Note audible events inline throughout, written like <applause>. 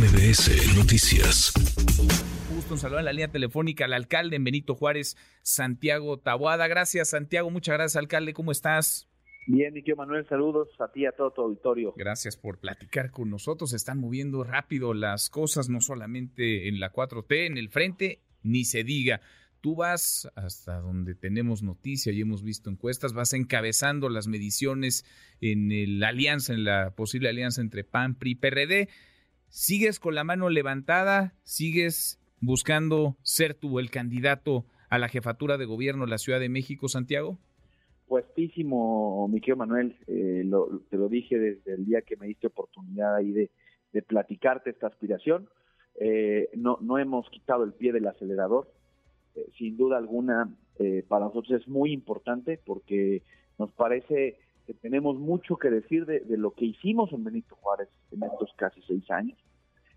MBS Noticias. Gusto un saludo en la línea telefónica al alcalde en Benito Juárez, Santiago Taboada. Gracias, Santiago. Muchas gracias, alcalde. ¿Cómo estás? Bien, Niquio Manuel, saludos a ti y a todo tu auditorio. Gracias por platicar con nosotros. Se están moviendo rápido las cosas, no solamente en la 4T, en el frente, ni se diga. Tú vas hasta donde tenemos noticia y hemos visto encuestas, vas encabezando las mediciones en la alianza, en la posible alianza entre PAN, PRI y PRD. ¿Sigues con la mano levantada? ¿Sigues buscando ser tú el candidato a la jefatura de gobierno de la Ciudad de México, Santiago? Puestísimo, mi querido Manuel. Eh, te lo dije desde el día que me diste oportunidad ahí de, de platicarte esta aspiración. Eh, no, no hemos quitado el pie del acelerador eh, sin duda alguna eh, para nosotros es muy importante porque nos parece que tenemos mucho que decir de, lo que hicimos en Benito Juárez en estos casi seis años,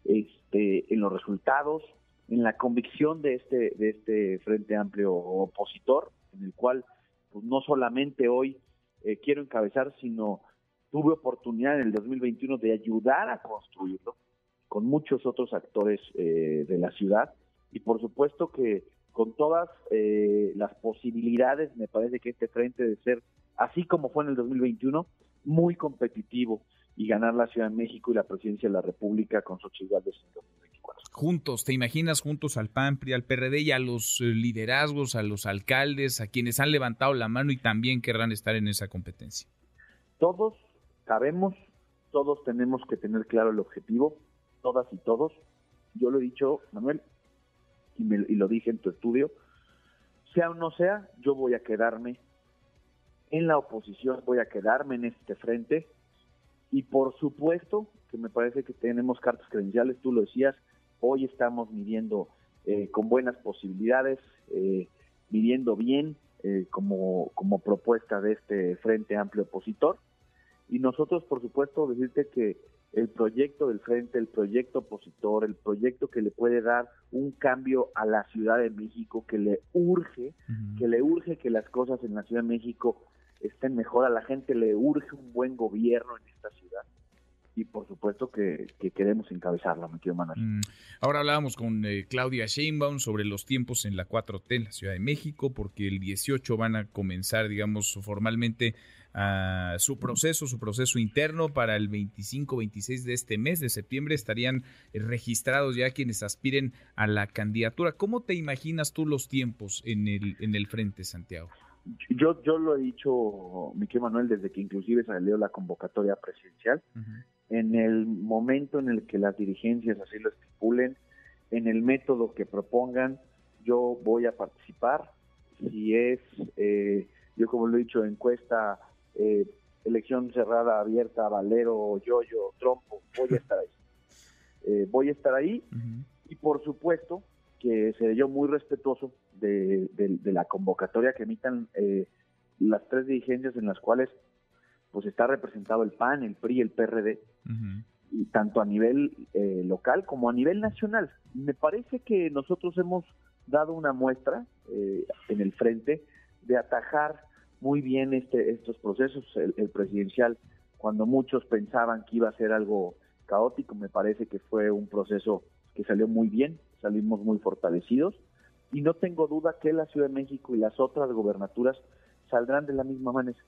este, en los resultados, en la convicción de este, de este Frente Amplio opositor, en el cual pues, no solamente hoy eh, quiero encabezar, sino tuve oportunidad en el 2021 de ayudar a construirlo con muchos otros actores de la ciudad. Y por supuesto que con todas eh, las posibilidades, me parece que este frente de ser, así como fue en el 2021, muy competitivo y ganar la Ciudad de México y la presidencia de la República con Xochitl Gálvez en 2024. Juntos, ¿te imaginas juntos al PAN, al PRD y a los eh, liderazgos, a los alcaldes, a quienes han levantado la mano y también querrán estar en esa competencia? Todos sabemos, todos tenemos que tener claro el objetivo, todas y todos. Yo lo he dicho, Manuel, y, lo dije en tu estudio, sea o no sea, yo voy a quedarme en la oposición, voy a quedarme en este frente y por supuesto que me parece que tenemos cartas credenciales, tú lo decías, hoy estamos midiendo eh, con buenas posibilidades, eh, midiendo bien eh, como, como propuesta de este Frente Amplio Opositor. Y nosotros, por supuesto, decirte que el proyecto del frente, el proyecto opositor, el proyecto que le puede dar un cambio a la Ciudad de México, que le urge, que le urge que las cosas en la Ciudad de México estén mejor, a la gente le urge un buen gobierno en esta ciudad y por supuesto que, queremos encabezarla, quiero Manuel. Mm. Ahora hablábamos con eh, Claudia Sheinbaum sobre los tiempos en la 4T en la Ciudad de México, porque el 18 van a comenzar, digamos, formalmente a su proceso, su proceso interno para el 25-26 de este mes de septiembre estarían eh, registrados ya quienes aspiren a la candidatura. ¿Cómo te imaginas tú los tiempos en el, en el frente, Santiago? Yo, yo lo he dicho, Miquel Manuel, desde que inclusive salió la convocatoria presidencial. En el momento en el que las dirigencias así lo estipulen, en el método que propongan, yo voy a participar. Si es, eh, yo como lo he dicho, encuesta eh, elección cerrada, abierta, Valero, Yoyo, Trompo, voy a estar ahí. <laughs> Eh, voy a estar ahí y por supuesto que seré yo muy respetuoso de, la convocatoria que emitan eh, las tres dirigencias en las cuales pues está representado el PAN, el PRI, el PRD, y tanto a nivel local como a nivel nacional. Me parece que nosotros hemos dado una muestra en el frente de atajar muy bien este, estos procesos. El, presidencial, cuando muchos pensaban que iba a ser algo caótico, me parece que fue un proceso que salió muy bien, salimos muy fortalecidos y no tengo duda que la Ciudad de México y las otras gobernaturas saldrán de la misma manera.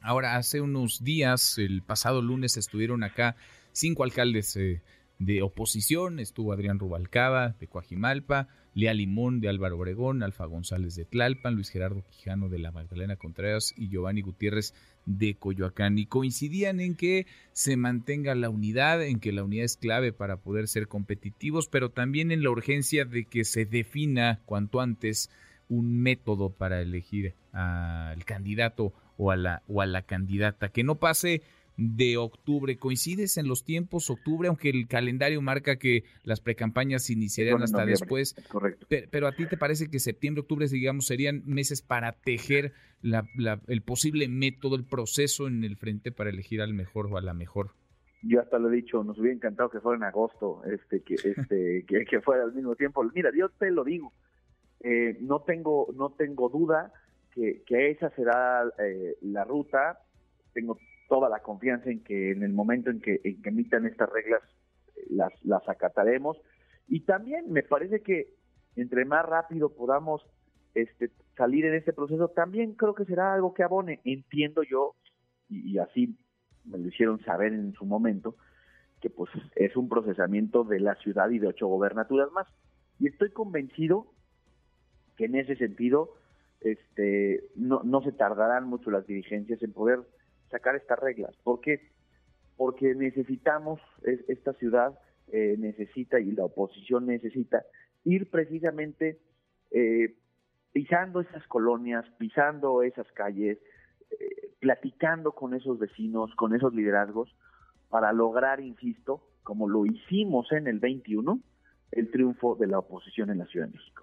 Ahora, hace unos días, el pasado lunes, estuvieron acá cinco alcaldes eh, de oposición estuvo Adrián Rubalcaba de Coajimalpa, Lea Limón de Álvaro Obregón, Alfa González de Tlalpan, Luis Gerardo Quijano de la Magdalena Contreras y Giovanni Gutiérrez de Coyoacán. Y coincidían en que se mantenga la unidad, en que la unidad es clave para poder ser competitivos, pero también en la urgencia de que se defina cuanto antes un método para elegir al candidato o a la, o a la candidata, que no pase de octubre. ¿Coincides en los tiempos octubre, aunque el calendario marca que las precampañas iniciarían hasta después? Correcto. Pero, a ti te parece que septiembre, octubre, digamos, serían meses para tejer el posible método, el proceso en el frente para elegir al mejor o a la mejor. Yo hasta lo he dicho, nos hubiera encantado que fuera en agosto, este, que, este, <laughs> que, fuera al mismo tiempo. Mira, yo te lo digo, eh, no tengo, no tengo duda que, que esa será eh, la ruta. Tengo toda la confianza en que en el momento en que, emitan estas reglas, eh, las, las acataremos. Y también me parece que entre más rápido podamos este, salir en este proceso, también creo que será algo que abone. Entiendo yo, y, así me lo hicieron saber en su momento, que pues es un procesamiento de la ciudad y de ocho gobernaturas más. Y estoy convencido que en ese sentido este, no, se tardarán mucho las dirigencias en poder sacar estas reglas. ¿Por qué? Porque necesitamos, esta ciudad eh, necesita y la oposición necesita ir precisamente eh, pisando esas colonias, pisando esas calles, eh, platicando con esos vecinos, con esos liderazgos, para lograr, insisto, como lo hicimos en el 21, el triunfo de la oposición en la Ciudad de México.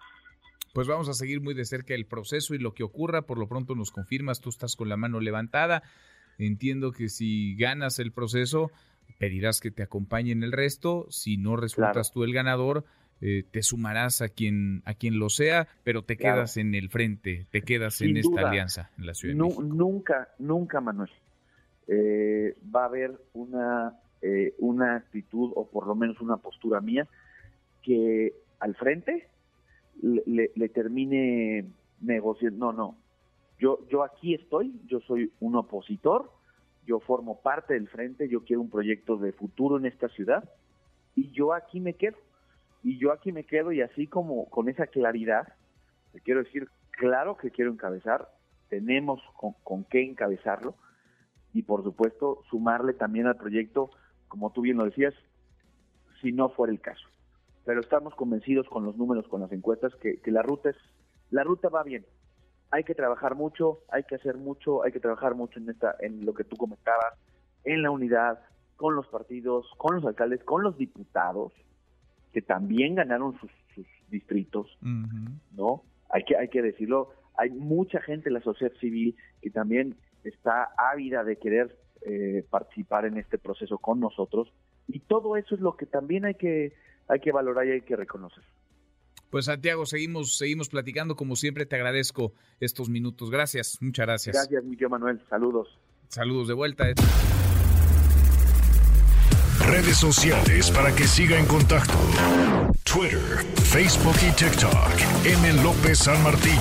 Pues vamos a seguir muy de cerca el proceso y lo que ocurra. Por lo pronto nos confirmas, tú estás con la mano levantada. Entiendo que si ganas el proceso, pedirás que te acompañen el resto. Si no resultas tú el ganador, eh, te sumarás a quien a quien lo sea, pero te quedas en el frente, te quedas en esta alianza en la Ciudad de México. Nunca, nunca, Manuel. Eh, va a haber una, eh, una actitud o por lo menos una postura mía que al frente le, le termine negociando. No, no. Yo, yo aquí estoy, yo soy un opositor, yo formo parte del frente, yo quiero un proyecto de futuro en esta ciudad y yo aquí me quedo y yo aquí me quedo y así como con esa claridad, te quiero decir, claro que quiero encabezar, tenemos con, qué encabezarlo y por supuesto sumarle también al proyecto, como tú bien lo decías, si no fuera el caso. Pero estamos convencidos con los números, con las encuestas, que, que la ruta es, la ruta va bien. Hay que trabajar mucho, hay que hacer mucho, hay que trabajar mucho en esta, en lo que tú comentabas, en la unidad, con los partidos, con los alcaldes, con los diputados, que también ganaron sus, distritos, ¿no? Hay que, hay que decirlo, hay mucha gente en la sociedad civil que también está ávida de querer eh, participar en este proceso con nosotros y todo eso es lo que también hay que, hay que valorar y hay que reconocer. Pues Santiago, seguimos, seguimos platicando. Como siempre, te agradezco estos minutos. Gracias, muchas gracias. Gracias, Miguel Manuel. Saludos. Saludos de vuelta redes sociales para que siga en contacto: Twitter, Facebook y TikTok. M. López San Martín.